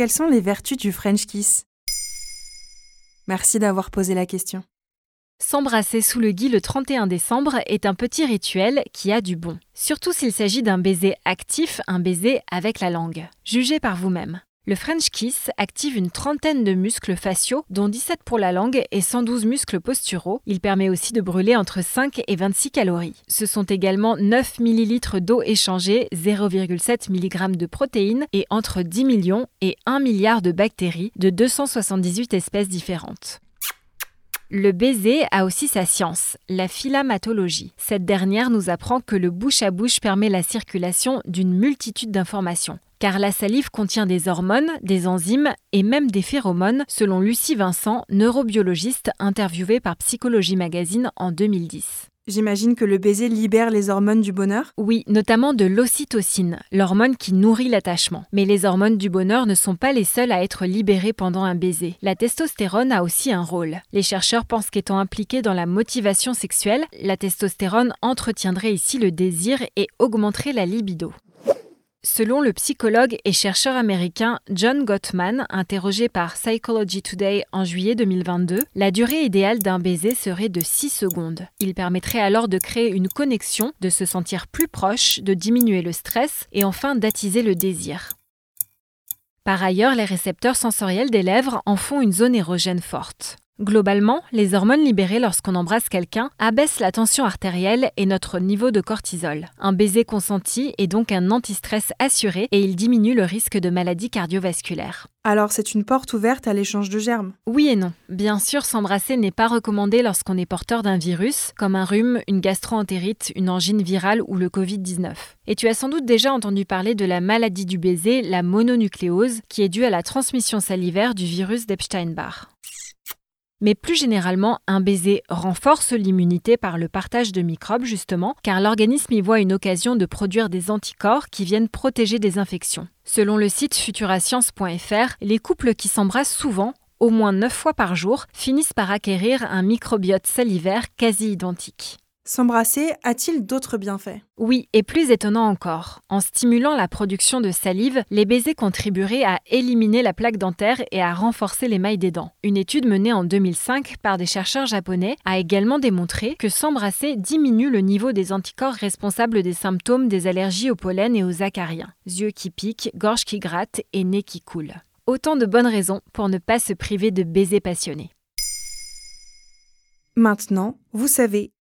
quelles sont les vertus du French kiss? Merci d'avoir posé la question. S'embrasser sous le gui le 31 décembre est un petit rituel qui a du bon, surtout s'il s'agit d'un baiser actif, un baiser avec la langue. Jugez par vous-même. Le French Kiss active une trentaine de muscles faciaux, dont 17 pour la langue et 112 muscles posturaux. Il permet aussi de brûler entre 5 et 26 calories. Ce sont également 9 ml d'eau échangée, 0,7 mg de protéines et entre 10 millions et 1 milliard de bactéries de 278 espèces différentes. Le baiser a aussi sa science, la philamatologie. Cette dernière nous apprend que le bouche à bouche permet la circulation d'une multitude d'informations car la salive contient des hormones, des enzymes et même des phéromones, selon Lucie Vincent, neurobiologiste interviewée par Psychologie Magazine en 2010. J'imagine que le baiser libère les hormones du bonheur? Oui, notamment de l'ocytocine, l'hormone qui nourrit l'attachement. Mais les hormones du bonheur ne sont pas les seules à être libérées pendant un baiser. La testostérone a aussi un rôle. Les chercheurs pensent qu'étant impliquée dans la motivation sexuelle, la testostérone entretiendrait ici le désir et augmenterait la libido. Selon le psychologue et chercheur américain John Gottman, interrogé par Psychology Today en juillet 2022, la durée idéale d'un baiser serait de 6 secondes. Il permettrait alors de créer une connexion, de se sentir plus proche, de diminuer le stress et enfin d'attiser le désir. Par ailleurs, les récepteurs sensoriels des lèvres en font une zone érogène forte. Globalement, les hormones libérées lorsqu'on embrasse quelqu'un abaissent la tension artérielle et notre niveau de cortisol. Un baiser consenti est donc un antistress assuré et il diminue le risque de maladies cardiovasculaires. Alors c'est une porte ouverte à l'échange de germes? Oui et non. Bien sûr, s'embrasser n'est pas recommandé lorsqu'on est porteur d'un virus, comme un rhume, une gastroentérite, une angine virale ou le Covid-19. Et tu as sans doute déjà entendu parler de la maladie du baiser, la mononucléose, qui est due à la transmission salivaire du virus d'Epstein-Barr. Mais plus généralement, un baiser renforce l'immunité par le partage de microbes, justement, car l'organisme y voit une occasion de produire des anticorps qui viennent protéger des infections. Selon le site futurascience.fr, les couples qui s'embrassent souvent, au moins 9 fois par jour, finissent par acquérir un microbiote salivaire quasi identique. S'embrasser a-t-il d'autres bienfaits? Oui, et plus étonnant encore. En stimulant la production de salive, les baisers contribueraient à éliminer la plaque dentaire et à renforcer l'émail des dents. Une étude menée en 2005 par des chercheurs japonais a également démontré que s'embrasser diminue le niveau des anticorps responsables des symptômes des allergies au pollen et aux acariens. Yeux qui piquent, gorge qui gratte et nez qui coule. Autant de bonnes raisons pour ne pas se priver de baisers passionnés. Maintenant, vous savez